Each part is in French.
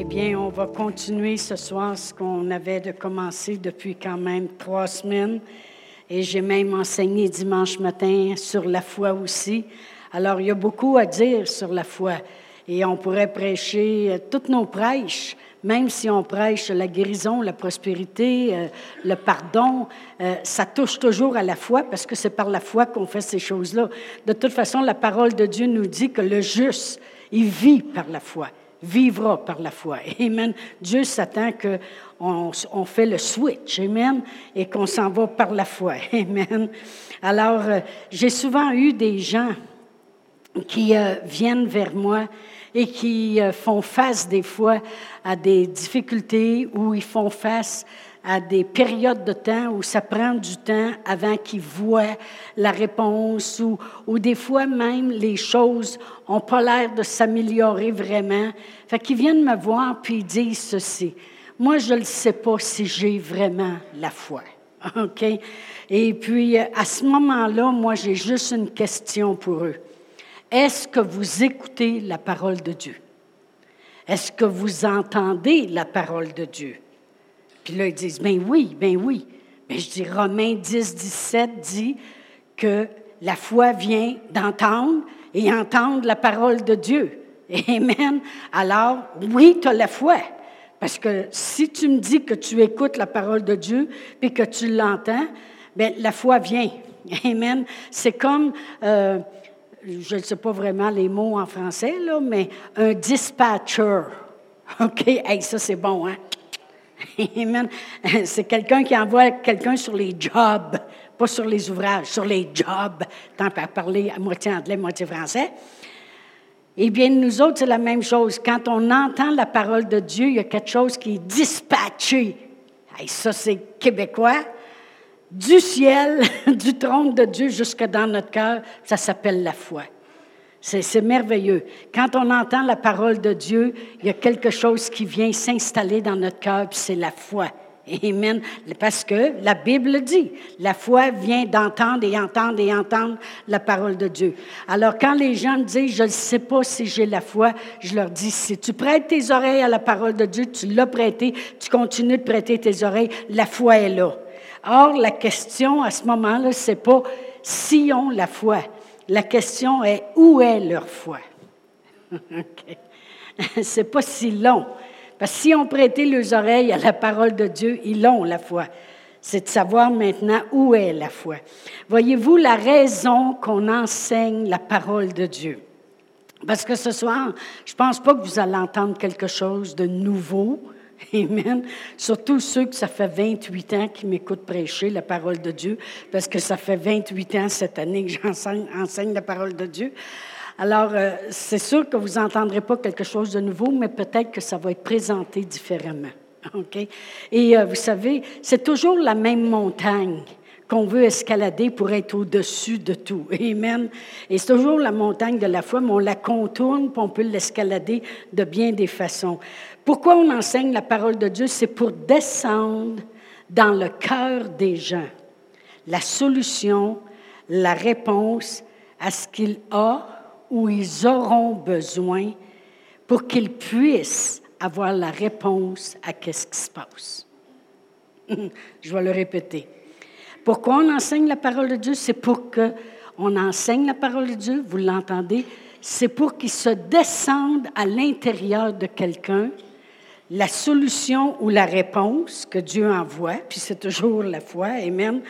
Eh bien, on va continuer ce soir ce qu'on avait de commencer depuis quand même trois semaines. Et j'ai même enseigné dimanche matin sur la foi aussi. Alors, il y a beaucoup à dire sur la foi. Et on pourrait prêcher euh, toutes nos prêches, même si on prêche la guérison, la prospérité, euh, le pardon, euh, ça touche toujours à la foi parce que c'est par la foi qu'on fait ces choses-là. De toute façon, la parole de Dieu nous dit que le juste, il vit par la foi vivra par la foi. Amen. Dieu s'attend qu'on on fait le switch. Amen. Et qu'on s'en va par la foi. Amen. Alors, euh, j'ai souvent eu des gens qui euh, viennent vers moi et qui euh, font face des fois à des difficultés ou ils font face à des périodes de temps où ça prend du temps avant qu'ils voient la réponse ou, ou des fois même les choses n'ont pas l'air de s'améliorer vraiment. Fait qu'ils viennent me voir puis ils disent ceci. Moi, je ne sais pas si j'ai vraiment la foi. OK? Et puis, à ce moment-là, moi, j'ai juste une question pour eux. Est-ce que vous écoutez la parole de Dieu? Est-ce que vous entendez la parole de Dieu? Puis là, ils disent, ben oui, ben oui. Mais je dis, Romains 10, 17 dit que la foi vient d'entendre et entendre la parole de Dieu. Amen. Alors, oui, tu as la foi. Parce que si tu me dis que tu écoutes la parole de Dieu et que tu l'entends, bien, la foi vient. Amen. C'est comme, euh, je ne sais pas vraiment les mots en français, là, mais un dispatcher. OK? Hey, ça, c'est bon, hein? C'est quelqu'un qui envoie quelqu'un sur les jobs, pas sur les ouvrages, sur les jobs, tant à parler à moitié anglais, moitié français. Eh bien, nous autres, c'est la même chose. Quand on entend la parole de Dieu, il y a quelque chose qui est dispatché. Et ça, c'est québécois. Du ciel, du trône de Dieu jusque dans notre cœur, ça s'appelle la foi. C'est merveilleux. Quand on entend la parole de Dieu, il y a quelque chose qui vient s'installer dans notre cœur, puis c'est la foi. Amen. Parce que la Bible dit, la foi vient d'entendre et entendre et entendre la parole de Dieu. Alors quand les gens me disent, je ne sais pas si j'ai la foi, je leur dis, si tu prêtes tes oreilles à la parole de Dieu, tu l'as prêté, tu continues de prêter tes oreilles, la foi est là. Or, la question à ce moment-là, c'est pas si on la foi, la question est où est leur foi? C'est pas si long. Parce que si on prêtait leurs oreilles à la parole de Dieu, ils l'ont, la foi. C'est de savoir maintenant où est la foi. Voyez-vous la raison qu'on enseigne la parole de Dieu? Parce que ce soir, je ne pense pas que vous allez entendre quelque chose de nouveau, Amen. Surtout ceux que ça fait 28 ans qui m'écoutent prêcher la parole de Dieu, parce que ça fait 28 ans cette année que j'enseigne enseigne la parole de Dieu. Alors, euh, c'est sûr que vous n'entendrez pas quelque chose de nouveau, mais peut-être que ça va être présenté différemment. OK? Et euh, vous savez, c'est toujours la même montagne qu'on veut escalader pour être au-dessus de tout. Amen. Et c'est toujours la montagne de la foi, mais on la contourne, puis on peut l'escalader de bien des façons. Pourquoi on enseigne la parole de Dieu? C'est pour descendre dans le cœur des gens la solution, la réponse à ce qu'ils ont ou ils auront besoin pour qu'ils puissent avoir la réponse à ce qui se passe. Je vais le répéter. Pourquoi on enseigne la parole de Dieu? C'est pour que on enseigne la parole de Dieu, vous l'entendez, c'est pour qu'il se descende à l'intérieur de quelqu'un la solution ou la réponse que Dieu envoie, puis c'est toujours la foi, Amen,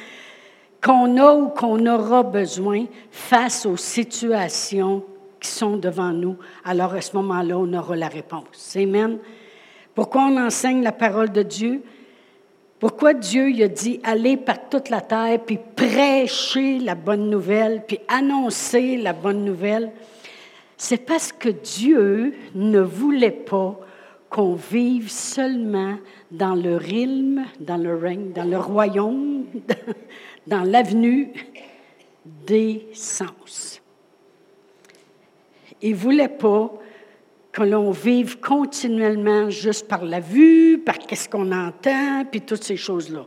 qu'on a ou qu'on aura besoin face aux situations qui sont devant nous. Alors à ce moment-là, on aura la réponse. Amen. Pourquoi on enseigne la parole de Dieu? Pourquoi Dieu a dit allez par toute la terre puis prêcher la bonne nouvelle puis annoncer la bonne nouvelle? C'est parce que Dieu ne voulait pas qu'on vive seulement dans le rythme, dans le règne, dans le royaume, dans l'avenue des sens. Il ne voulait pas que l'on vive continuellement juste par la vue, par qu'est-ce qu'on entend, puis toutes ces choses-là.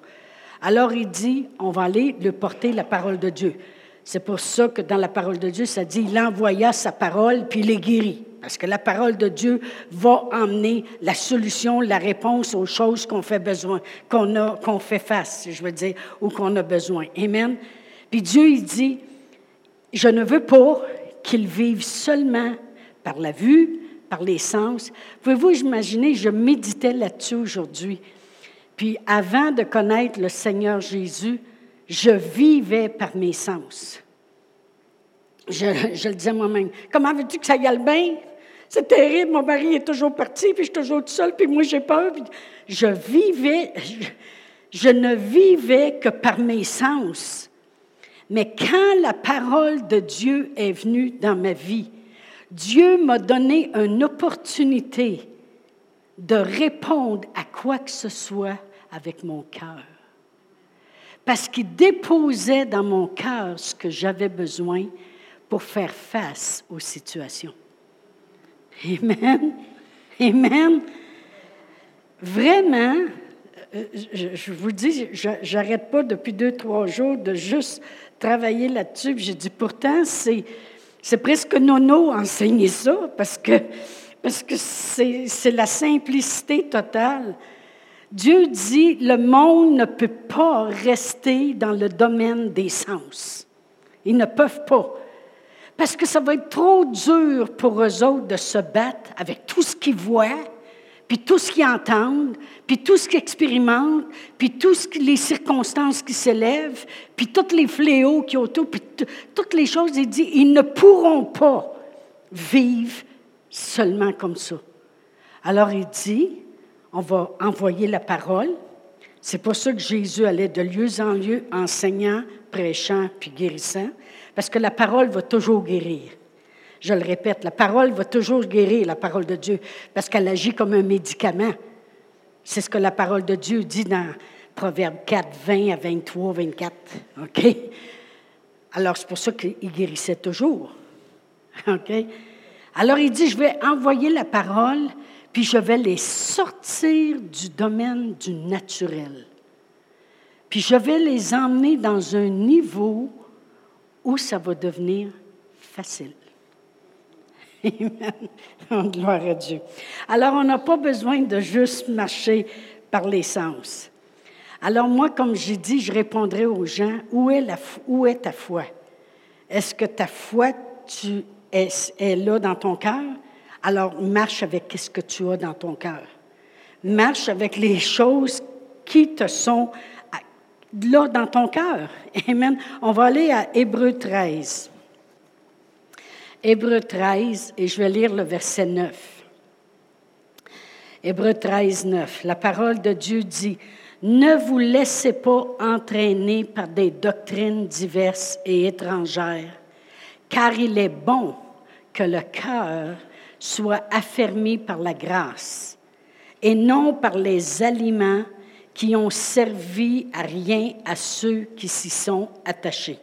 Alors il dit, on va aller lui porter la parole de Dieu. C'est pour ça que dans la parole de Dieu, ça dit, il envoya sa parole, puis il est guéri. Parce que la parole de Dieu va emmener la solution, la réponse aux choses qu'on fait besoin, qu'on a, qu'on fait face, je veux dire, ou qu'on a besoin. Amen. Puis Dieu, il dit, je ne veux pas qu'ils vivent seulement par la vue, par les sens. Pouvez-vous imaginer, je méditais là-dessus aujourd'hui. Puis avant de connaître le Seigneur Jésus, je vivais par mes sens. Je, le disais moi-même. Comment veux-tu que ça y aille bien? C'est terrible, mon mari est toujours parti, puis je suis toujours tout seul, puis moi j'ai peur. je vivais, je ne vivais que par mes sens. Mais quand la parole de Dieu est venue dans ma vie, Dieu m'a donné une opportunité de répondre à quoi que ce soit avec mon cœur. Parce qu'il déposait dans mon cœur ce que j'avais besoin pour faire face aux situations. Amen. Amen. Vraiment, euh, je, vous dis, je n'arrête pas depuis deux, trois jours de juste travailler là-dessus. J'ai dit, pourtant, c'est, c'est presque nono enseigner ça parce que, parce que c'est, c'est la simplicité totale. Dieu dit, le monde ne peut pas rester dans le domaine des sens. Ils ne peuvent pas. Parce que ça va être trop dur pour eux autres de se battre avec tout ce qu'ils voient, puis tout ce qu'ils entendent, puis tout ce qu'ils expérimentent, puis toutes les circonstances qui s'élèvent, puis tous les fléaux qui autour, puis toutes les choses, il dit, ils ne pourront pas vivre seulement comme ça. Alors il dit, on va envoyer la parole. C'est pour ça que Jésus allait de lieu en lieu enseignant, prêchant, puis guérissant, parce que la parole va toujours guérir. Je le répète, la parole va toujours guérir, la parole de Dieu, parce qu'elle agit comme un médicament. C'est ce que la parole de Dieu dit dans Proverbe 4, 20 à 23, 24. OK? Alors, c'est pour ça qu'il guérissait toujours. OK? Alors, il dit, je vais envoyer la parole, puis je vais les sortir du domaine du naturel. Puis je vais les emmener dans un niveau où ça va devenir facile. Amen. Gloire à Dieu. Alors, on n'a pas besoin de juste marcher par les sens. Alors, moi, comme j'ai dit, je répondrai aux gens, où est, ta foi? Est-ce que ta foi est là dans ton cœur? Alors, marche avec ce que tu as dans ton cœur. Marche avec les choses qui te sont là dans ton cœur. Amen. On va aller à Hébreu 13. Hébreu 13, et je vais lire le verset 9. Hébreu 13, 9. La parole de Dieu dit, Ne vous laissez pas entraîner par des doctrines diverses et étrangères, car il est bon que le cœur soit affermi par la grâce et non par les aliments qui ont servi à rien à ceux qui s'y sont attachés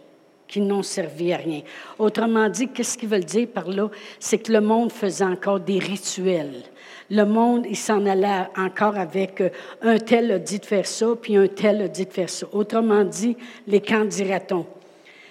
qui n'ont servi à rien. Autrement dit, qu'est-ce qu'ils veulent dire par là? C'est que le monde faisait encore des rituels. Le monde, il s'en allait encore avec euh, un tel a dit de faire ça, puis un tel a dit de faire ça. Autrement dit, les camps dira-t-on?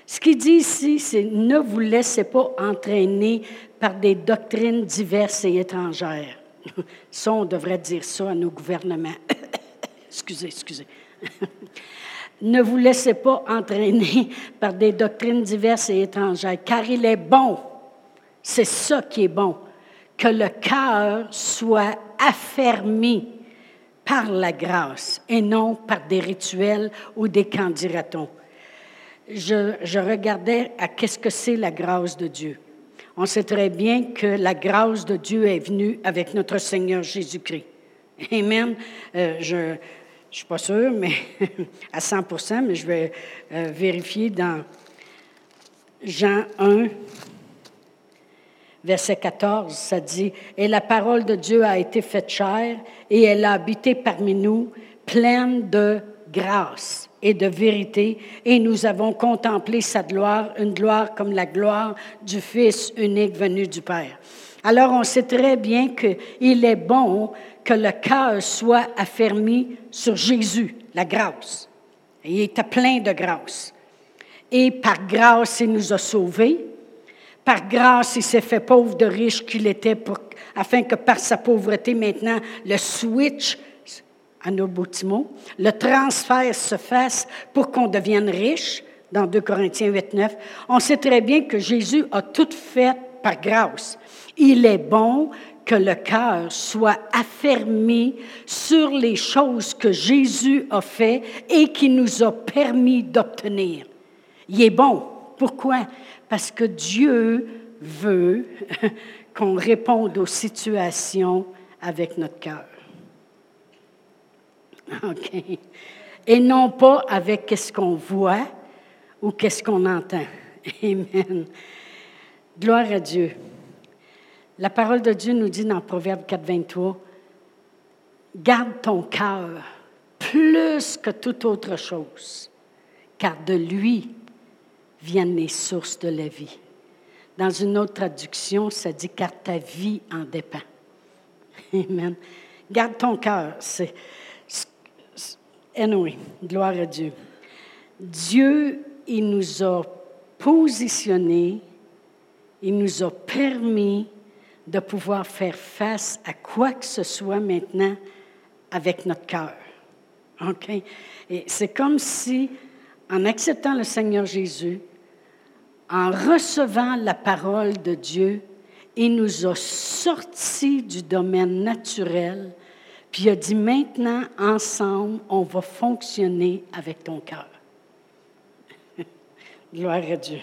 Ce qu'il dit ici, c'est ne vous laissez pas entraîner par des doctrines diverses et étrangères. Ça, on devrait dire ça à nos gouvernements. excusez, excusez. ne vous laissez pas entraîner par des doctrines diverses et étrangères, car il est bon, c'est ça qui est bon, que le cœur soit affermi par la grâce et non par des rituels ou des candidatons. Je, regardais à qu'est-ce que c'est la grâce de Dieu. On sait très bien que la grâce de Dieu est venue avec notre Seigneur Jésus-Christ. Amen. Euh, je, je ne suis pas sûre, mais à 100 mais je vais euh, vérifier dans Jean 1, verset 14, ça dit, Et la parole de Dieu a été faite chair, et elle a habité parmi nous, pleine de grâce et de vérité, et nous avons contemplé sa gloire, une gloire comme la gloire du Fils unique venu du Père. Alors on sait très bien qu'il est bon que le cœur soit affermi sur Jésus, la grâce. il était plein de grâce. Et par grâce, il nous a sauvés. par grâce, il s'est fait pauvre de riche qu'il était, pour, afin que par sa pauvreté, maintenant, le switch nos le transfert se fasse pour qu'on devienne riche, dans 2 Corinthiens 8, 9. On sait très bien que Jésus a tout fait par grâce. Il est bon que le cœur soit affermi sur les choses que Jésus a fait et qui nous a permis d'obtenir. Il est bon. Pourquoi? Parce que Dieu veut qu'on réponde aux situations avec notre cœur. OK. Et non pas avec ce qu'on voit ou qu'est-ce qu'on entend. Amen. Gloire à Dieu. La parole de Dieu nous dit dans Proverbe 4, 23, Garde ton cœur plus que toute autre chose, car de lui viennent les sources de la vie. Dans une autre traduction, ça dit car ta vie en dépend. Amen. Garde ton cœur. C'est, anyway, gloire à Dieu. Dieu, il nous a positionnés, il nous a permis de pouvoir faire face à quoi que ce soit maintenant avec notre cœur. OK? Et c'est comme si, en acceptant le Seigneur Jésus, en recevant la parole de Dieu, il nous a sortis du domaine naturel, puis il a dit maintenant, ensemble, on va fonctionner avec ton cœur. Gloire à Dieu.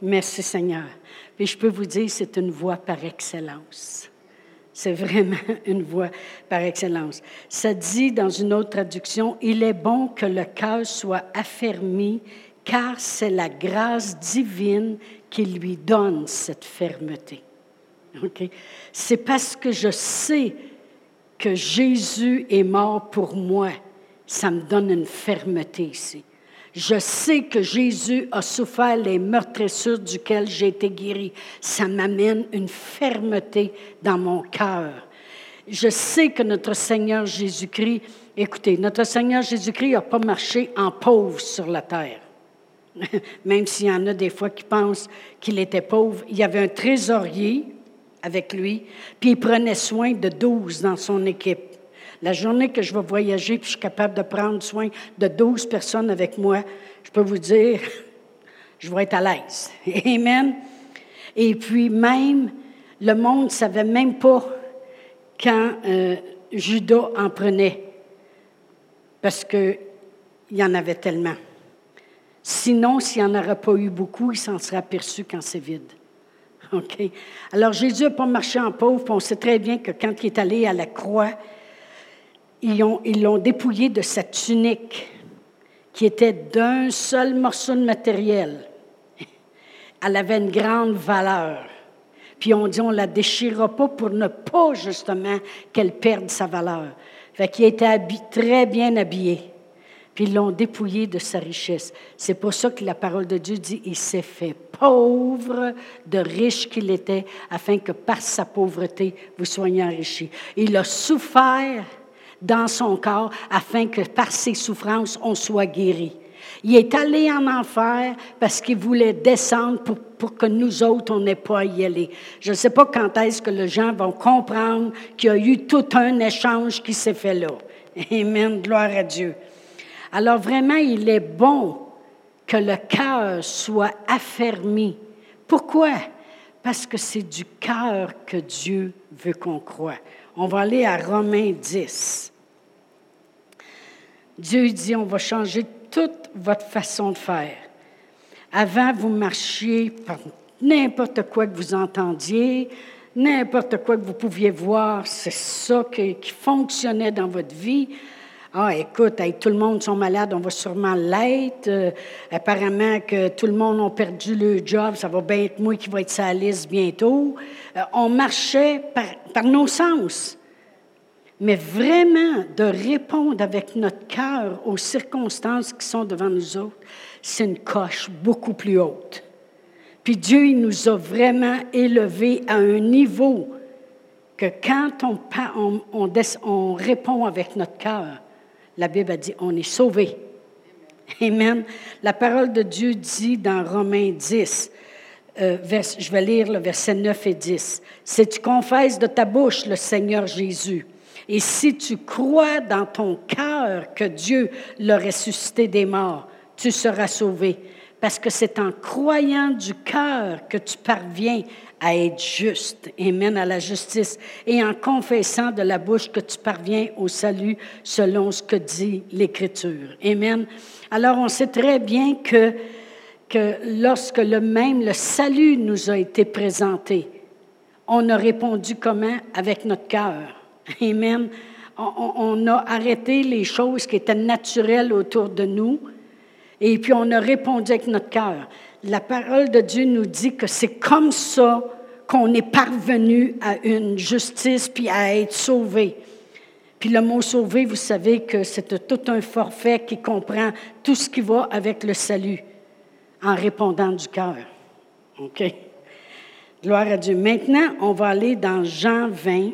Merci Seigneur. Puis je peux vous dire, c'est une voie par excellence. C'est vraiment une voie par excellence. Ça dit dans une autre traduction, il est bon que le cœur soit affermi car c'est la grâce divine qui lui donne cette fermeté. C'est parce que je sais que Jésus est mort pour moi, ça me donne une fermeté ici. Je sais que Jésus a souffert les meurtrissures duquel j'ai été guéri. Ça m'amène une fermeté dans mon cœur. Je sais que notre Seigneur Jésus-Christ, écoutez, notre Seigneur Jésus-Christ n'a pas marché en pauvre sur la terre. Même s'il y en a des fois qui pensent qu'il était pauvre, il y avait un trésorier avec lui, puis il prenait soin de douze dans son équipe. La journée que je vais voyager, puis je suis capable de prendre soin de douze personnes avec moi, je peux vous dire, je vais être à l'aise. Amen. Et puis même, le monde ne savait même pas quand euh, Judas en prenait, parce qu'il y en avait tellement. Sinon, s'il n'y en aurait pas eu beaucoup, il s'en serait aperçu quand c'est vide. OK? Alors, Jésus n'a pas marché en pauvre, on sait très bien que quand il est allé à la croix, ils l'ont dépouillé de sa tunique, qui était d'un seul morceau de matériel. Elle avait une grande valeur. Puis on dit, on ne la déchirera pas pour ne pas, justement, qu'elle perde sa valeur. Fait qu'il était très bien habillé puis ils l'ont dépouillé de sa richesse. C'est pour ça que la parole de Dieu dit, il s'est fait pauvre de riche qu'il était, afin que par sa pauvreté, vous soyez enrichis. Il a souffert dans son corps, afin que par ses souffrances, on soit guéri. Il est allé en enfer parce qu'il voulait descendre pour, pour que nous autres, on n'ait pas à y aller. Je ne sais pas quand est-ce que les gens vont comprendre qu'il y a eu tout un échange qui s'est fait là. Amen, gloire à Dieu. Alors vraiment, il est bon que le cœur soit affermi. Pourquoi? Parce que c'est du cœur que Dieu veut qu'on croie. On va aller à Romains 10. Dieu dit, on va changer toute votre façon de faire. Avant, vous marchiez par n'importe quoi que vous entendiez, n'importe quoi que vous pouviez voir, c'est ça qui fonctionnait dans votre vie. Ah, écoute, tout le monde sont malades, on va sûrement l'être. Euh, apparemment que tout le monde a perdu le job, ça va bien être moi qui va être sa liste bientôt. Euh, on marchait par, nos sens. Mais vraiment, de répondre avec notre cœur aux circonstances qui sont devant nous autres, c'est une coche beaucoup plus haute. Puis Dieu, il nous a vraiment élevés à un niveau que quand on, on, on répond avec notre cœur, la Bible a dit, on est sauvé. Amen. La parole de Dieu dit dans Romains 10, euh, je vais lire le verset 9 et 10. Si tu confesses de ta bouche le Seigneur Jésus, et si tu crois dans ton cœur que Dieu l'a ressuscité des morts, tu seras sauvé. Parce que c'est en croyant du cœur que tu parviens à être juste mène à la justice, et en confessant de la bouche que tu parviens au salut selon ce que dit l'Écriture. Amen. Alors on sait très bien que, que lorsque le même, le salut nous a été présenté, on a répondu comment? Avec notre cœur. Amen. On, on a arrêté les choses qui étaient naturelles autour de nous et puis on a répondu avec notre cœur. La parole de Dieu nous dit que c'est comme ça qu'on est parvenu à une justice puis à être sauvé. Puis le mot sauvé, vous savez que c'est tout un forfait qui comprend tout ce qui va avec le salut en répondant du cœur. OK? Gloire à Dieu. Maintenant, on va aller dans Jean 20.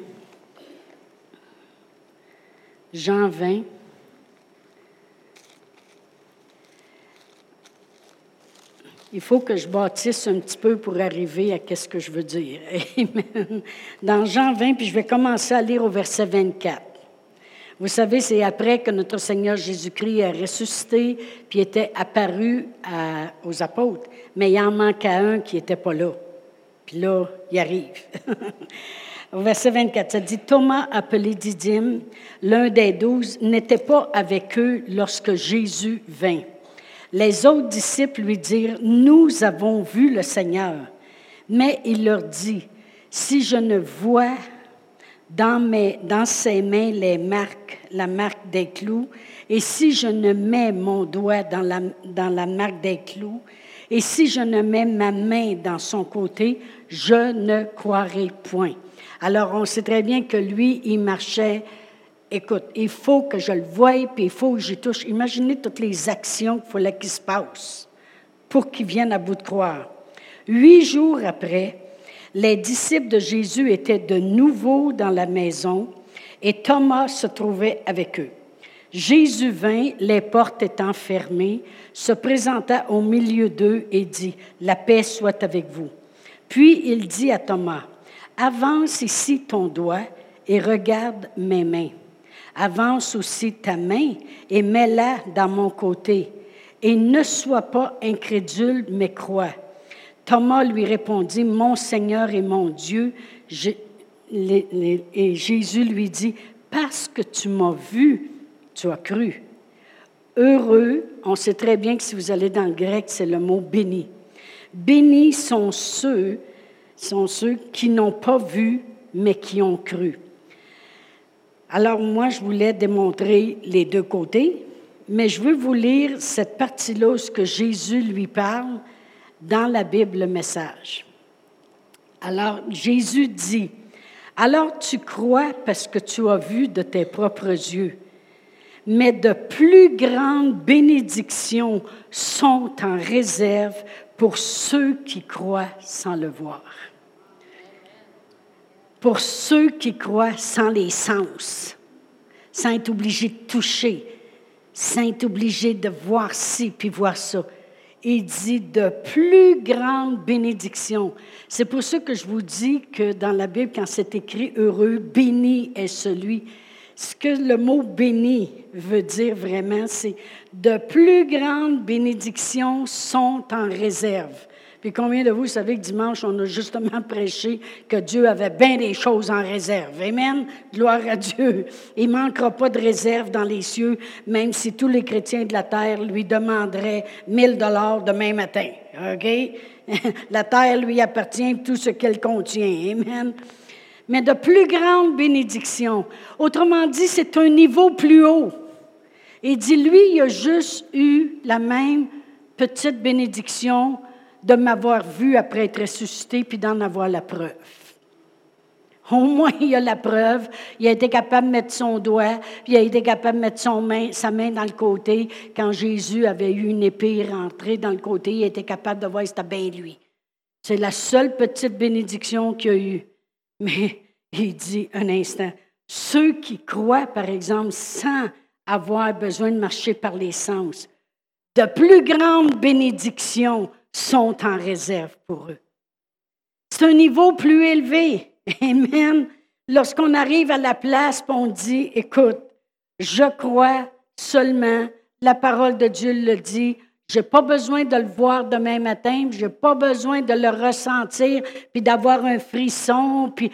Jean 20. Il faut que je bâtisse un petit peu pour arriver à ce que je veux dire. Dans Jean 20, puis je vais commencer à lire au verset 24. Vous savez, c'est après que notre Seigneur Jésus-Christ a ressuscité, puis était apparu aux apôtres. Mais il en manquait un qui n'était pas là. Puis là, il arrive. Au verset 24, ça dit, Thomas, appelé Didyme, l'un des douze, n'était pas avec eux lorsque Jésus vint. Les autres disciples lui dirent, Nous avons vu le Seigneur. Mais il leur dit, Si je ne vois dans, ses mains les marques, la marque des clous, et si je ne mets mon doigt dans la, dans la marque des clous, et si je ne mets ma main dans son côté, je ne croirai point. Alors on sait très bien que lui, il marchait écoute, il faut que je le voie, puis il faut que j'y touche. Imaginez toutes les actions qu'il fallait qu'il se passe pour qu'il vienne à bout de croire. Huit jours après, les disciples de Jésus étaient de nouveau dans la maison et Thomas se trouvait avec eux. Jésus vint, les portes étant fermées, se présenta au milieu d'eux et dit, La paix soit avec vous. Puis il dit à Thomas, Avance ici ton doigt et regarde mes mains avance aussi ta main et mets-la dans mon côté. Et ne sois pas incrédule, mais crois. Thomas lui répondit, Mon Seigneur et mon Dieu. et Jésus lui dit, Parce que tu m'as vu, tu as cru. Heureux, on sait très bien que si vous allez dans le grec, c'est le mot béni. Bénis sont ceux, sont ceux qui n'ont pas vu, mais qui ont cru. Alors moi, je voulais démontrer les deux côtés, mais je veux vous lire cette partie-là où ce que Jésus lui parle dans la Bible, le message. Alors Jésus dit, alors tu crois parce que tu as vu de tes propres yeux, mais de plus grandes bénédictions sont en réserve pour ceux qui croient sans le voir pour ceux qui croient sans les sens, sans être obligés de toucher, sans être obligés de voir ci puis voir ça. Il dit de plus grandes bénédictions. C'est pour ça que je vous dis que dans la Bible, quand c'est écrit heureux, béni est celui. Ce que le mot béni veut dire vraiment, c'est de plus grandes bénédictions sont en réserve. Puis combien de vous savez que dimanche, on a justement prêché que Dieu avait bien des choses en réserve? Amen. Gloire à Dieu. Il manquera pas de réserve dans les cieux, même si tous les chrétiens de la terre lui demanderaient 1000 dollars demain matin. OK? La terre lui appartient, tout ce qu'elle contient. Amen. Mais de plus grandes bénédictions. Autrement dit, c'est un niveau plus haut. Et dit, lui, il a juste eu la même petite bénédiction de m'avoir vu après être ressuscité, puis d'en avoir la preuve. Au moins, il a la preuve. Il a été capable de mettre son doigt, puis il a été capable de mettre main, sa main dans le côté. Quand Jésus avait eu une épée rentrée dans le côté, il était capable de voir que c'était bien lui. C'est la seule petite bénédiction qu'il a eue. Mais il dit un instant, ceux qui croient, par exemple, sans avoir besoin de marcher par les sens, de plus grandes bénédictions sont en réserve pour eux. C'est un niveau plus élevé. Amen. Lorsqu'on arrive à la place, on dit, écoute, je crois seulement, la parole de Dieu le dit, je n'ai pas besoin de le voir demain matin, je n'ai pas besoin de le ressentir, puis d'avoir un frisson, puis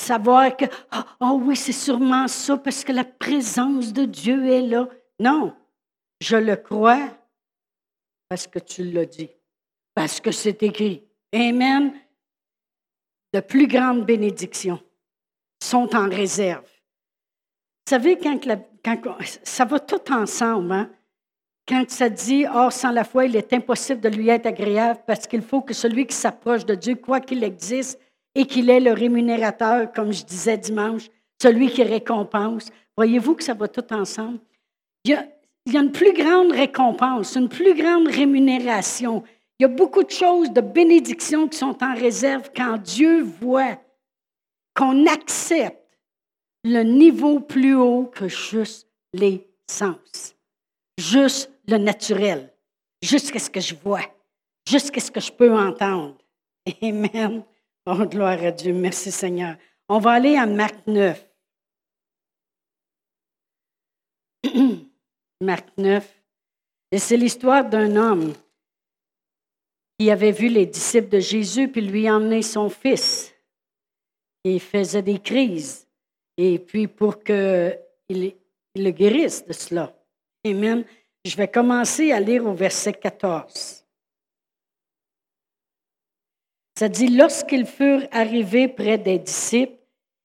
savoir que, oh, oui, c'est sûrement ça, parce que la présence de Dieu est là. Non, je le crois parce que tu l'as dit, parce que c'est écrit. Amen. De plus grandes bénédictions sont en réserve. Vous savez, quand, ça va tout ensemble, hein? quand ça dit, or, sans la foi, il est impossible de lui être agréable parce qu'il faut que celui qui s'approche de Dieu, quoi qu'il existe, et qu'il est le rémunérateur, comme je disais dimanche, celui qui récompense. Voyez-vous que ça va tout ensemble? Il y a une plus grande récompense, une plus grande rémunération. Il y a beaucoup de choses, de bénédictions qui sont en réserve quand Dieu voit qu'on accepte le niveau plus haut que juste les sens, juste le naturel, juste ce que je vois, juste ce que je peux entendre. Amen. Oh, gloire à Dieu. Merci Seigneur. On va aller à Marc 9. Marc 9. Et c'est l'histoire d'un homme qui avait vu les disciples de Jésus puis lui emmener son fils. Il faisait des crises. Et puis pour qu'il le guérisse de cela. Amen. Je vais commencer à lire au verset 14. Ça dit, lorsqu'ils furent arrivés près des disciples,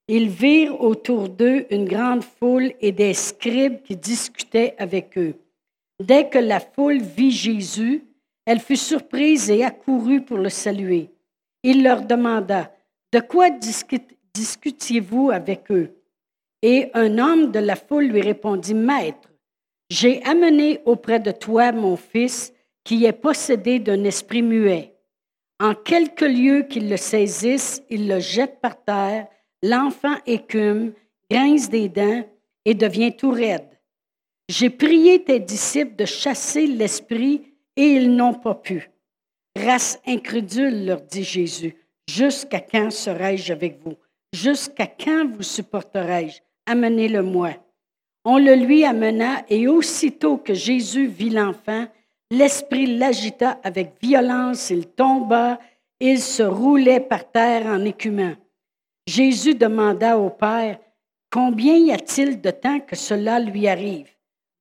ils virent autour d'eux une grande foule et des scribes qui discutaient avec eux. Dès que la foule vit Jésus, elle fut surprise et accourut pour le saluer. Il leur demanda, De quoi discutiez-vous avec eux? Et un homme de la foule lui répondit, Maître, j'ai amené auprès de toi mon fils qui est possédé d'un esprit muet. En quelques lieux qu'il le saisisse, il le jette par terre, l'enfant écume, grince des dents et devient tout raide. J'ai prié tes disciples de chasser l'esprit et ils n'ont pas pu. Race incrédule, leur dit Jésus, jusqu'à quand serai-je avec vous? Jusqu'à quand vous supporterai-je? Amenez-le-moi. On le lui amena et aussitôt que Jésus vit l'enfant, L'esprit l'agita avec violence, il tomba, il se roulait par terre en écumant. Jésus demanda au Père, Combien y a-t-il de temps que cela lui arrive?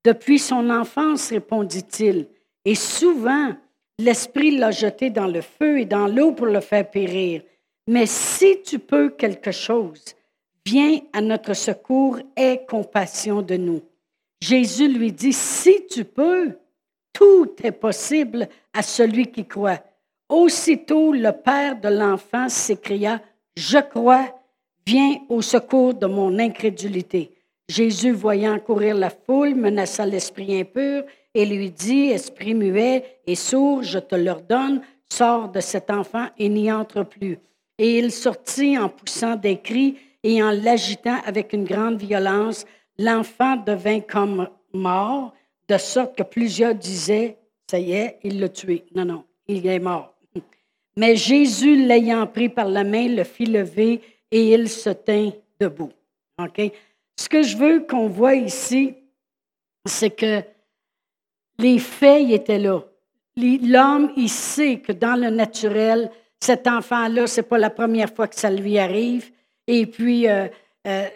Depuis son enfance, répondit-il, et souvent l'Esprit l'a jeté dans le feu et dans l'eau pour le faire périr. Mais si tu peux quelque chose, viens à notre secours, aie compassion de nous. Jésus lui dit, si tu peux, tout est possible à celui qui croit. Aussitôt, le père de l'enfant s'écria, Je crois, viens au secours de mon incrédulité. Jésus, voyant courir la foule, menaça l'esprit impur et lui dit, Esprit muet et sourd, je te l'ordonne, sors de cet enfant et n'y entre plus. Et il sortit en poussant des cris et en l'agitant avec une grande violence. L'enfant devint comme mort de sorte que plusieurs disaient, ça y est, il l'a tué. Non, non, il est mort. Mais Jésus, l'ayant pris par la main, le fit lever et il se tint debout. OK? Ce que je veux qu'on voit ici, c'est que les faits étaient là. L'homme, il sait que dans le naturel, cet enfant-là, ce n'est pas la première fois que ça lui arrive. Et puis, euh, euh,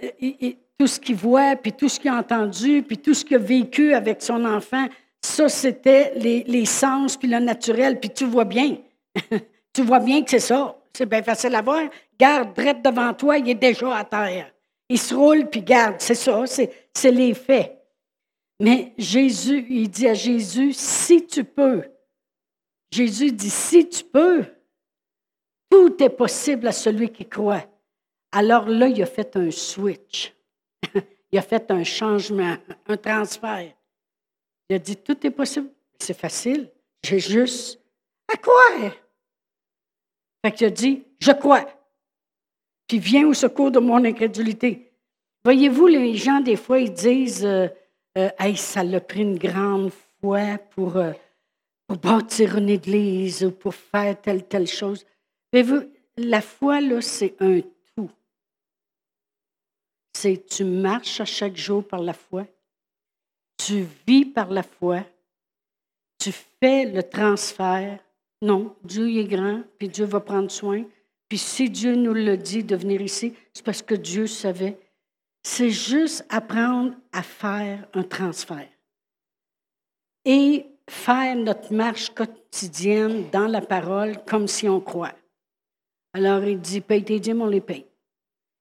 tout ce qu'il voit, puis tout ce qu'il a entendu, puis tout ce qu'il a vécu avec son enfant, ça, c'était les, sens, puis le naturel, puis tu vois bien. tu vois bien que c'est ça. C'est bien facile à voir. Garde, drette devant toi, il est déjà à terre. Il se roule, puis garde, c'est ça, c'est les faits. Mais Jésus, il dit à Jésus, si tu peux. Jésus dit, si tu peux, tout est possible à celui qui croit. Alors là, il a fait un switch. il a fait un changement, un transfert. Il a dit, tout est possible. C'est facile. J'ai juste à croire. Fait qu'il a dit, je crois. Puis viens au secours de mon incrédulité. Voyez-vous, les gens, des fois, ils disent, euh, euh, hey, ça l'a pris une grande foi pour, euh, pour bâtir une église ou pour faire telle, telle chose. Mais vous, la foi, là, c'est un tout. C'est tu marches à chaque jour par la foi, tu vis par la foi, tu fais le transfert. Non, Dieu est grand, puis Dieu va prendre soin. Puis si Dieu nous le dit de venir ici, c'est parce que Dieu savait. C'est juste apprendre à faire un transfert. Et faire notre marche quotidienne dans la parole comme si on croit. Alors il dit, paye tes dîmes, on les paye.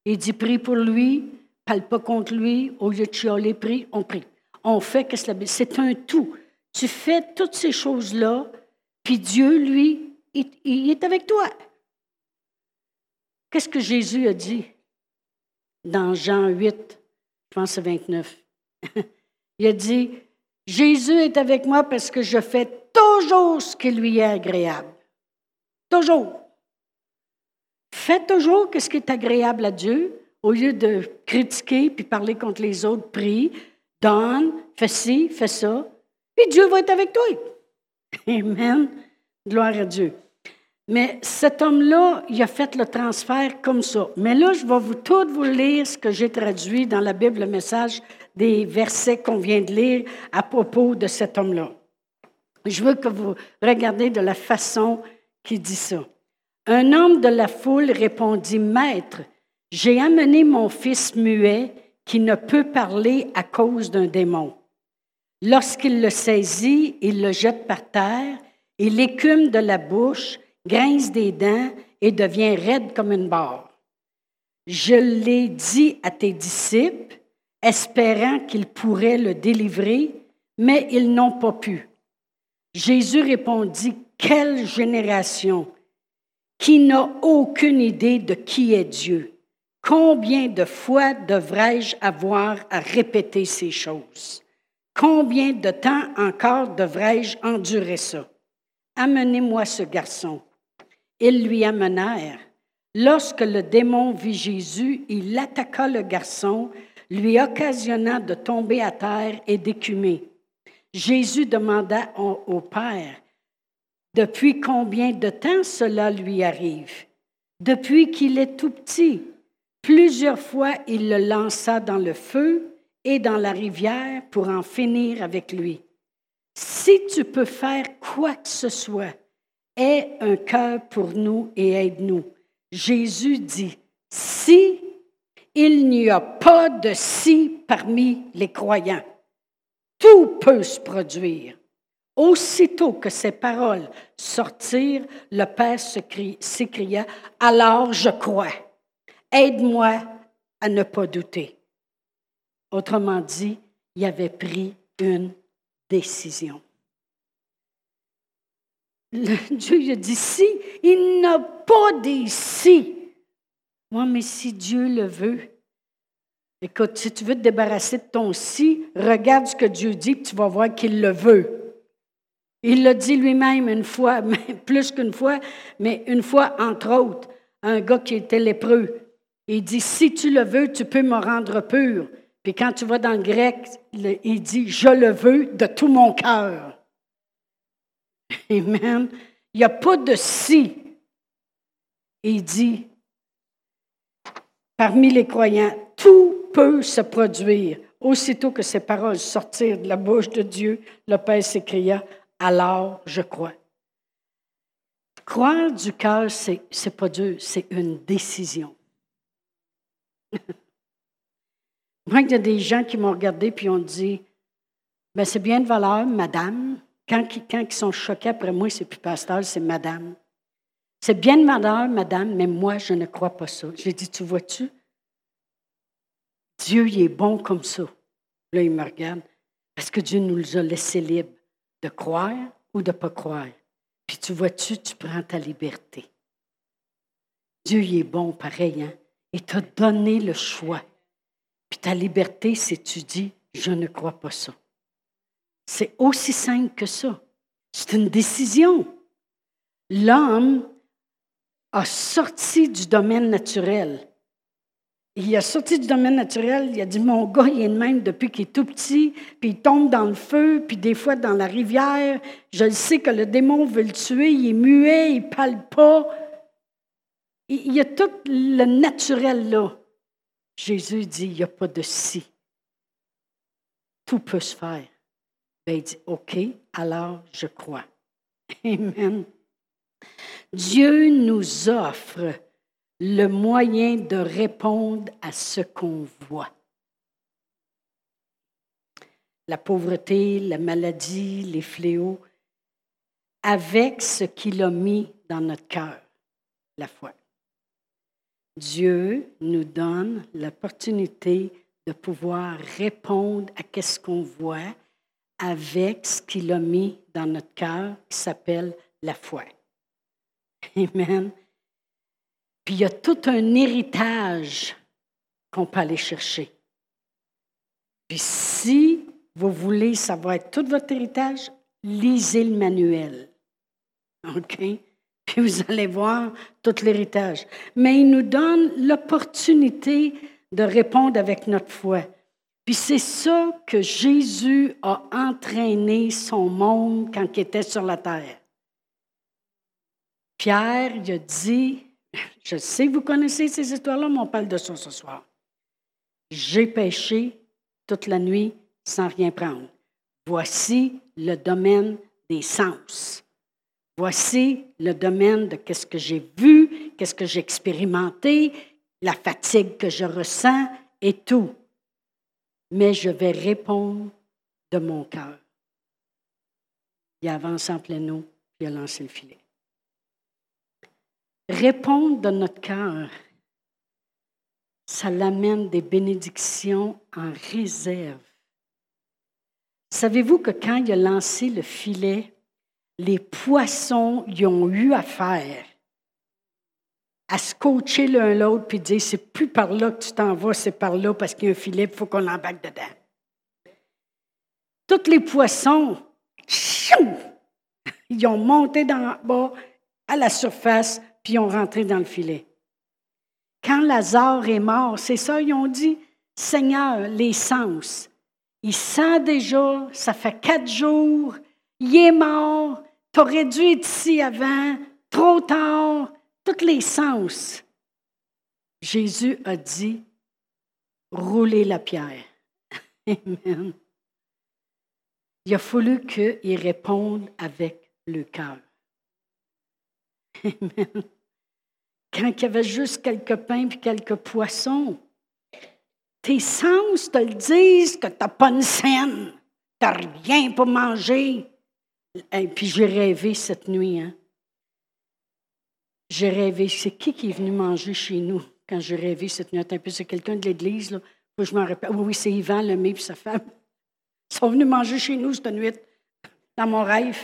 Il dit, prie pour lui, parle pas contre lui, au lieu de chialer, prie, on prie. On fait que c'est un tout. Tu fais toutes ces choses-là, puis Dieu, lui, il, est avec toi. Qu'est-ce que Jésus a dit dans Jean 8, je pense c'est 29? il a dit, Jésus est avec moi parce que je fais toujours ce qui lui est agréable. Toujours. Fais toujours ce qui est agréable à Dieu au lieu de critiquer puis parler contre les autres. Prie, donne, fais ci, fais ça. Puis Dieu va être avec toi. Amen. Gloire à Dieu. Mais cet homme-là, il a fait le transfert comme ça. Mais là, je vais vous tout vous lire ce que j'ai traduit dans la Bible, le message des versets qu'on vient de lire à propos de cet homme-là. Je veux que vous regardiez de la façon qu'il dit ça. Un homme de la foule répondit, Maître, j'ai amené mon fils muet qui ne peut parler à cause d'un démon. Lorsqu'il le saisit, il le jette par terre et l'écume de la bouche grince des dents et devient raide comme une barre. Je l'ai dit à tes disciples, espérant qu'ils pourraient le délivrer, mais ils n'ont pas pu. Jésus répondit, Quelle génération qui n'a aucune idée de qui est Dieu? Combien de fois devrais-je avoir à répéter ces choses? Combien de temps encore devrais-je endurer ça? Amenez-moi ce garçon. Ils lui amenèrent. Lorsque le démon vit Jésus, il attaqua le garçon, lui occasionnant de tomber à terre et d'écumer. Jésus demanda au Père, depuis combien de temps cela lui arrive? Depuis qu'il est tout petit. Plusieurs fois, il le lança dans le feu et dans la rivière pour en finir avec lui. Si tu peux faire quoi que ce soit, aie un cœur pour nous et aide-nous. Jésus dit, si il n'y a pas de si parmi les croyants, tout peut se produire. Aussitôt que ces paroles sortirent, le Père s'écria, Alors je crois, aide-moi à ne pas douter. Autrement dit, il avait pris une décision. Dieu a dit si, il n'a pas dit si. Moi, mais si Dieu le veut, écoute, si tu veux te débarrasser de ton si, regarde ce que Dieu dit, tu vas voir qu'il le veut. Il l'a dit lui-même une fois, plus qu'une fois, mais une fois, entre autres, un gars qui était lépreux. Il dit, si tu le veux, tu peux me rendre pur. Puis quand tu vas dans le grec, il dit, je le veux de tout mon cœur. Amen. Il n'y a pas de si. Il dit, parmi les croyants, tout peut se produire. Aussitôt que ces paroles sortirent de la bouche de Dieu, le Père s'écria, alors je crois. Croire du cœur, c'est n'est pas dur, c'est une décision. Moi, il y a des gens qui m'ont regardé puis ont dit ben, c'est bien de valeur, madame. Quand, quand ils sont choqués après moi, c'est plus pasteur, c'est madame. C'est bien de valeur, madame, mais moi, je ne crois pas ça. J'ai dit Tu vois-tu? Dieu, il est bon comme ça. Là, il me regarde. Parce que Dieu nous a laissés libres de croire ou de ne pas croire. Puis tu vois-tu, tu prends ta liberté. Dieu il est bon pareil, hein? Il t'a donné le choix. Puis ta liberté, c'est tu dis, je ne crois pas ça. C'est aussi simple que ça. C'est une décision. L'homme a sorti du domaine naturel il a sorti du domaine naturel, il a dit Mon gars, il est même depuis qu'il est tout petit, puis il tombe dans le feu, puis des fois dans la rivière. Je le sais que le démon veut le tuer, il est muet, il ne parle pas. Il y a tout le naturel là. Jésus dit, il n'y a pas de si. Tout peut se faire. Ben, il dit, OK, alors je crois. Amen. Dieu nous offre le moyen de répondre à ce qu'on voit. La pauvreté, la maladie, les fléaux, avec ce qu'il a mis dans notre cœur, la foi. Dieu nous donne l'opportunité de pouvoir répondre à ce qu'on voit avec ce qu'il a mis dans notre cœur qui s'appelle la foi. Amen. Puis il y a tout un héritage qu'on peut aller chercher. Puis si vous voulez savoir tout votre héritage, lisez le manuel. OK? Puis vous allez voir tout l'héritage. Mais il nous donne l'opportunité de répondre avec notre foi. Puis c'est ça que Jésus a entraîné son monde quand il était sur la terre. Pierre, il a dit, je sais que vous connaissez ces histoires-là, mais on parle de ça ce soir. J'ai péché toute la nuit sans rien prendre. Voici le domaine des sens. Voici le domaine de qu'est-ce que j'ai vu, qu'est-ce que j'ai expérimenté, la fatigue que je ressens et tout. Mais je vais répondre de mon cœur. Il avance en plein eau, puis il a lancé le filet. Répondre de notre cœur, ça l'amène des bénédictions en réserve. Savez-vous que quand il a lancé le filet, les poissons y ont eu affaire? À se coacher l'un l'autre puis dire c'est plus par là que tu t'en vas, c'est par là parce qu'il y a un filet, il faut qu'on embarque dedans. Tous les poissons, ils ont monté dans bas à la surface puis ils ont rentré dans le filet. Quand Lazare est mort, c'est ça, ils ont dit Seigneur, les sens. Il sent déjà, ça fait quatre jours, il est mort, tu aurais dû être ici avant, trop tard, tous les sens. Jésus a dit, roulez la pierre. Amen. Il a fallu qu'il réponde avec le cœur. Amen. Quand il y avait juste quelques pains et quelques poissons, tes sens te le disent que tu n'as pas une scène, tu n'as rien pour manger. Puis j'ai rêvé cette nuit. Hein? J'ai rêvé. C'est qui qui est venu manger chez nous quand j'ai rêvé cette nuit? C'est quelqu'un de l'église. Là. je m'en rappelle. Oui, c'est Yvan Lemay et sa femme. Ils sont venus manger chez nous cette nuit, dans mon rêve.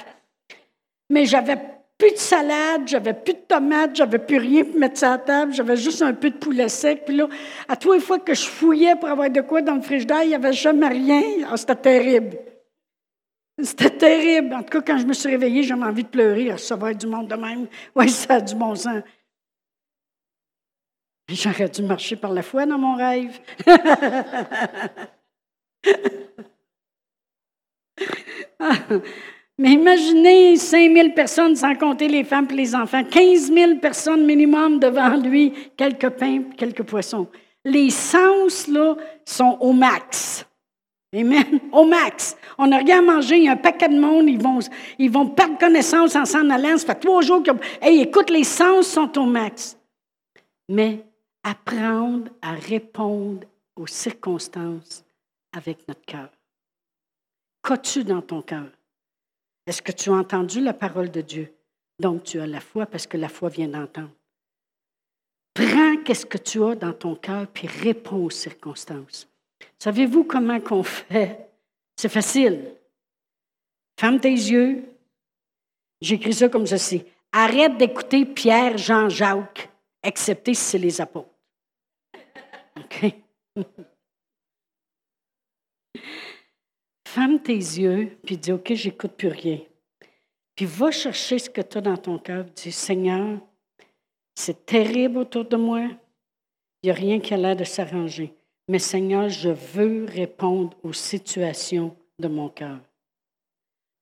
Mais j'avais plus de salade, j'avais plus de tomates, j'avais plus rien pour mettre sur la table, j'avais juste un peu de poulet sec. Puis là, à tous les fois que je fouillais pour avoir de quoi dans le frigidaire, il n'y avait jamais rien. Ah, c'était terrible. C'était terrible. En tout cas, quand je me suis réveillée, j'avais envie de pleurer. Ah, ça va être du monde de même. Oui, ça a du bon sens. J'aurais dû marcher par la foi dans mon rêve. Ah, mais imaginez 5 000 personnes, sans compter les femmes et les enfants, 15 000 personnes minimum devant lui, quelques pains, quelques poissons. Les sens, là, sont au max. Amen. Au max. On n'a rien à manger, il y a un paquet de monde, ils vont, perdre connaissance en s'en allant. Ça fait trois jours Hey, écoute, les sens sont au max. Mais apprendre à répondre aux circonstances avec notre cœur. Qu'as-tu dans ton cœur? Est-ce que tu as entendu la parole de Dieu? Donc tu as la foi parce que la foi vient d'entendre. Prends qu'est-ce que tu as dans ton cœur puis réponds aux circonstances. Savez-vous comment qu'on fait? C'est facile. Ferme tes yeux. J'écris ça comme ceci. Arrête d'écouter Pierre, Jean, Jacques, excepté si c'est les apôtres. OK? Ferme tes yeux, puis dis, OK, j'écoute plus rien. Puis va chercher ce que tu as dans ton cœur. Dis, Seigneur, c'est terrible autour de moi. Il n'y a rien qui a l'air de s'arranger. Mais Seigneur, je veux répondre aux situations de mon cœur.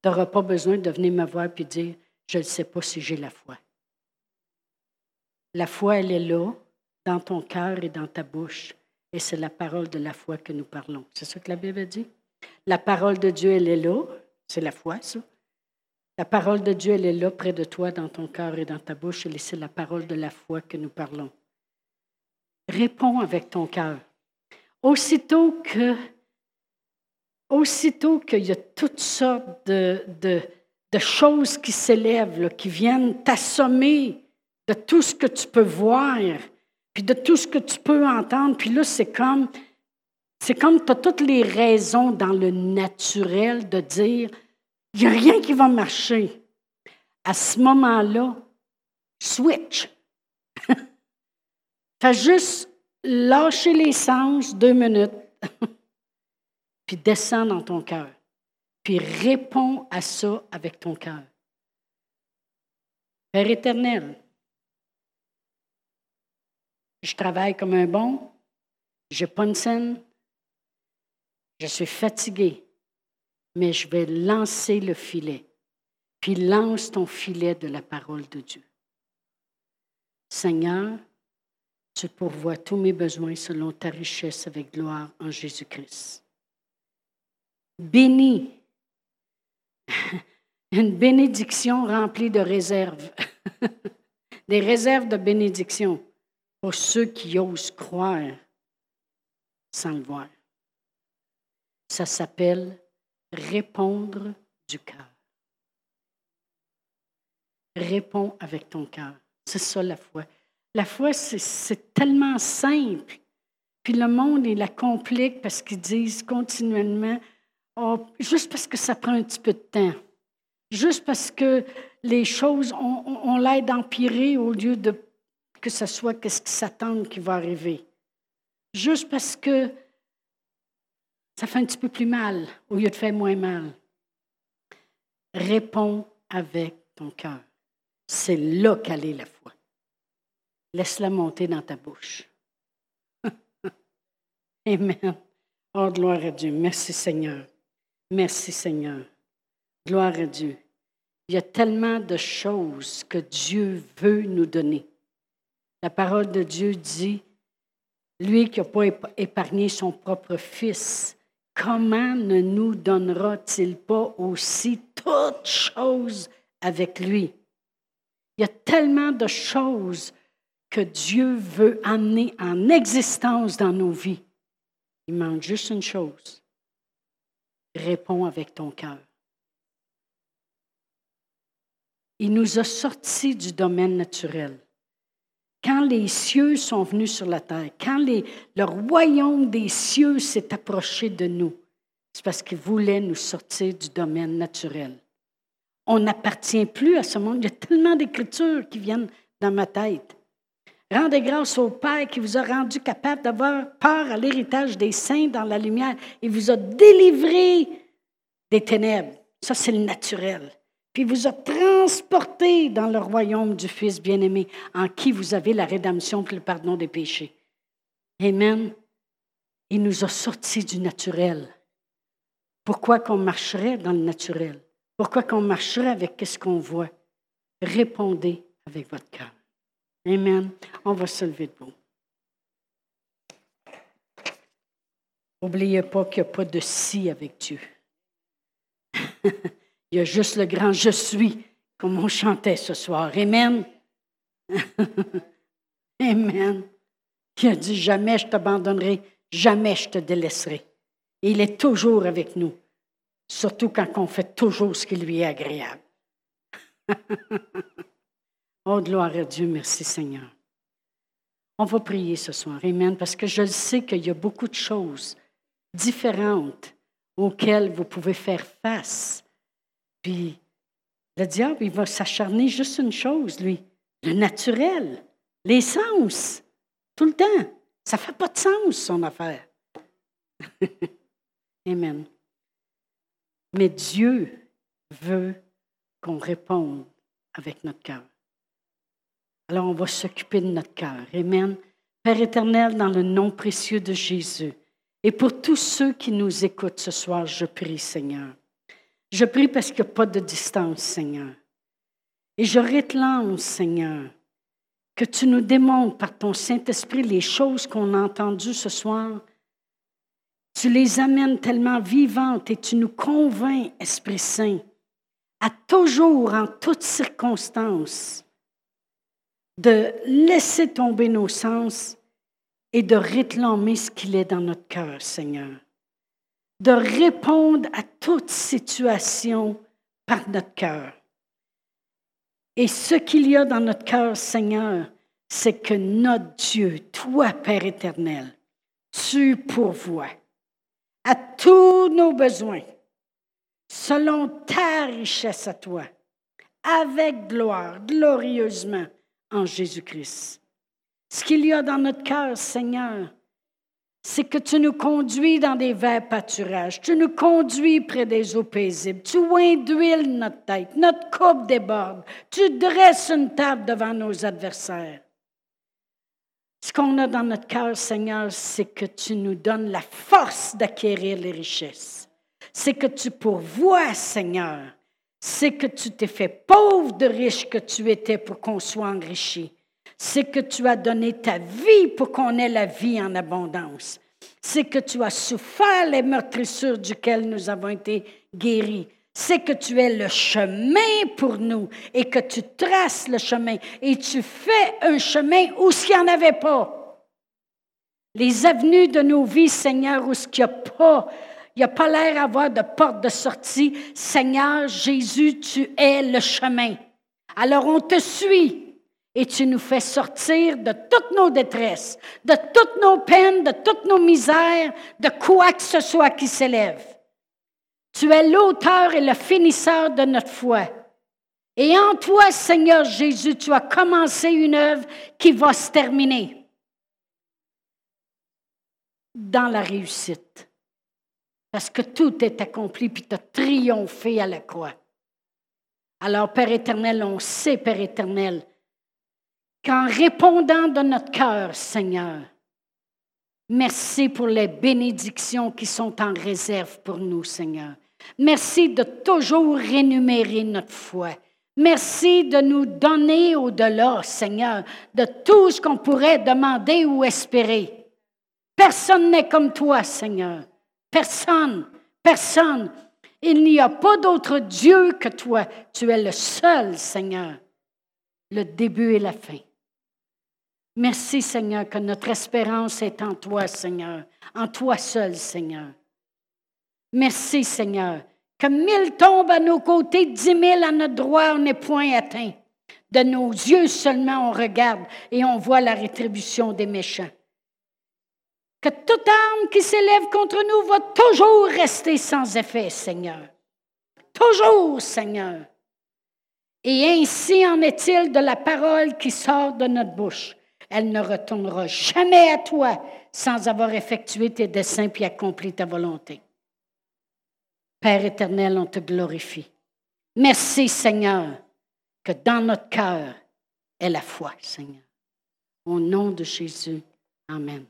Tu n'auras pas besoin de venir me voir et dire, je ne sais pas si j'ai la foi. La foi, elle est là, dans ton cœur et dans ta bouche. Et c'est la parole de la foi que nous parlons. C'est ça que la Bible dit? La parole de Dieu, elle est là. C'est la foi, ça. La parole de Dieu, elle est là près de toi, dans ton cœur et dans ta bouche. Et c'est la parole de la foi que nous parlons. Réponds avec ton cœur. Aussitôt que, aussitôt qu'il y a toutes sortes de, choses qui s'élèvent, qui viennent t'assommer de tout ce que tu peux voir, puis de tout ce que tu peux entendre, puis là, c'est comme, c'est comme tu as toutes les raisons dans le naturel de dire, il n'y a rien qui va marcher. À ce moment-là, switch. Fais juste lâcher les sens deux minutes, puis descends dans ton cœur, puis réponds à ça avec ton cœur. Père éternel, je travaille comme un bon, je n'ai pas une scène, je suis fatigué, mais je vais lancer le filet. Puis lance ton filet de la parole de Dieu. Seigneur, tu pourvois tous mes besoins selon ta richesse avec gloire en Jésus-Christ. Bénis. Une bénédiction remplie de réserves. Des réserves de bénédiction pour ceux qui osent croire sans le voir. Ça s'appelle répondre du cœur. Réponds avec ton cœur. C'est ça la foi. La foi, c'est tellement simple. Puis le monde, il la complique parce qu'ils disent continuellement, oh, juste parce que ça prend un petit peu de temps, juste parce que les choses ont, l'air d'empirer au lieu de que ce soit qu'est-ce qui s'attend qui va arriver. Juste parce que ça fait un petit peu plus mal au lieu de faire moins mal. Réponds avec ton cœur. C'est là qu'elle est la foi. Laisse-la monter dans ta bouche. Amen. Oh, gloire à Dieu. Merci Seigneur. Merci Seigneur. Gloire à Dieu. Il y a tellement de choses que Dieu veut nous donner. La parole de Dieu dit, lui qui n'a pas épargné son propre fils, comment ne nous donnera-t-il pas aussi toutes choses avec lui? Il y a tellement de choses que Dieu veut amener en existence dans nos vies. Il manque juste une chose. Réponds avec ton cœur. Il nous a sortis du domaine naturel. Quand les cieux sont venus sur la terre, quand le royaume des cieux s'est approché de nous, c'est parce qu'il voulait nous sortir du domaine naturel. On n'appartient plus à ce monde. Il y a tellement d'écritures qui viennent dans ma tête. Rendez grâce au Père qui vous a rendu capable d'avoir part à l'héritage des saints dans la lumière. Il vous a délivré des ténèbres. Ça, c'est le naturel. Puis il vous a transporté dans le royaume du Fils bien-aimé, en qui vous avez la rédemption et le pardon des péchés. Amen. Il nous a sortis du naturel. Pourquoi qu'on marcherait dans le naturel? Pourquoi qu'on marcherait avec ce qu'on voit? Répondez avec votre cœur. Amen. On va se lever debout. N'oubliez pas qu'il n'y a pas de si avec Dieu. Il y a juste le grand je suis, comme on chantait ce soir. Amen. Amen. Il a dit jamais je t'abandonnerai, jamais je te délaisserai. Et il est toujours avec nous, surtout quand on fait toujours ce qui lui est agréable. Oh, gloire à Dieu, merci Seigneur. On va prier ce soir, Amen, parce que je sais qu'il y a beaucoup de choses différentes auxquelles vous pouvez faire face. Puis le diable, il va s'acharner juste une chose, lui, le naturel, les sens, tout le temps. Ça ne fait pas de sens, son affaire. Amen. Mais Dieu veut qu'on réponde avec notre cœur. Alors on va s'occuper de notre cœur. Amen. Père éternel, dans le nom précieux de Jésus, et pour tous ceux qui nous écoutent ce soir, je prie, Seigneur. Je prie parce qu'il n'y a pas de distance, Seigneur. Et je réclame, Seigneur, que tu nous démontres par ton Saint-Esprit les choses qu'on a entendues ce soir. Tu les amènes tellement vivantes et tu nous convaincs, Esprit Saint, à toujours, en toutes circonstances, de laisser tomber nos sens et de réclamer ce qu'il est dans notre cœur, Seigneur. De répondre à toute situation par notre cœur. Et ce qu'il y a dans notre cœur, Seigneur, c'est que notre Dieu, toi, Père éternel, tu pourvois à tous nos besoins, selon ta richesse à toi, avec gloire, glorieusement, en Jésus-Christ. Ce qu'il y a dans notre cœur, Seigneur, c'est que tu nous conduis dans des verts pâturages, tu nous conduis près des eaux paisibles, tu induis notre tête, notre coupe déborde, tu dresses une table devant nos adversaires. Ce qu'on a dans notre cœur, Seigneur, c'est que tu nous donnes la force d'acquérir les richesses. C'est que tu pourvois, Seigneur. C'est que tu t'es fait pauvre de riche que tu étais pour qu'on soit enrichi c'est que tu as donné ta vie pour qu'on ait la vie en abondance. C'est que tu as souffert les meurtrissures duquel nous avons été guéris. C'est que tu es le chemin pour nous et que tu traces le chemin et tu fais un chemin où qu'il n'y en avait pas. Les avenues de nos vies, Seigneur, où ce qu'il n'y a pas, il n'y a pas l'air d'avoir de porte de sortie. Seigneur Jésus, tu es le chemin. Alors on te suit et tu nous fais sortir de toutes nos détresses, de toutes nos peines, de toutes nos misères, de quoi que ce soit qui s'élève. Tu es l'auteur et le finisseur de notre foi. Et en toi, Seigneur Jésus, tu as commencé une œuvre qui va se terminer dans la réussite. Parce que tout est accompli, puis tu as triomphé à la croix. Alors, Père éternel, on sait, Père éternel, qu'en répondant de notre cœur, Seigneur, merci pour les bénédictions qui sont en réserve pour nous, Seigneur. Merci de toujours rémunérer notre foi. Merci de nous donner au-delà, Seigneur, de tout ce qu'on pourrait demander ou espérer. Personne n'est comme toi, Seigneur. Personne, personne. Il n'y a pas d'autre Dieu que toi. Tu es le seul, Seigneur, le début et la fin. Merci, Seigneur, que notre espérance est en toi, Seigneur, en toi seul, Seigneur. Merci, Seigneur, que mille tombent à nos côtés, dix mille à notre droit, n'est point atteint. De nos yeux seulement on regarde et on voit la rétribution des méchants. Que toute arme qui s'élève contre nous va toujours rester sans effet, Seigneur. Toujours, Seigneur. Et ainsi en est-il de la parole qui sort de notre bouche elle ne retournera jamais à toi sans avoir effectué tes desseins puis accompli ta volonté. Père éternel, on te glorifie. Merci Seigneur que dans notre cœur est la foi, Seigneur. Au nom de Jésus, Amen.